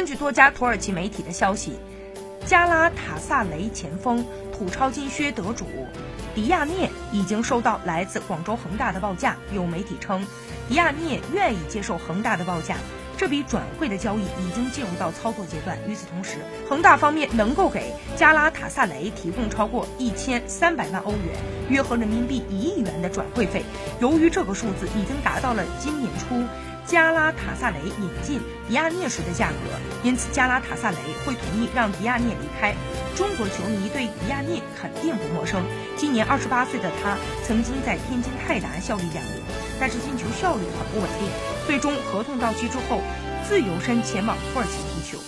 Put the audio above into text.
根据多家土耳其媒体的消息，加拉塔萨雷前锋、土超金靴得主迪亚涅已经收到来自广州恒大的报价。有媒体称，迪亚涅愿意接受恒大的报价。这笔转会的交易已经进入到操作阶段。与此同时，恒大方面能够给加拉塔萨雷提供超过一千三百万欧元，约合人民币一亿元的转会费。由于这个数字已经达到了今年初加拉塔萨雷引进迪亚涅时的价格，因此加拉塔萨雷会同意让迪亚涅离开。中国球迷对迪亚涅肯定不陌生。今年二十八岁的他曾经在天津泰达效力两年，但是进球效率很不稳定。最终合同到期之后，自由身前往土耳其踢球。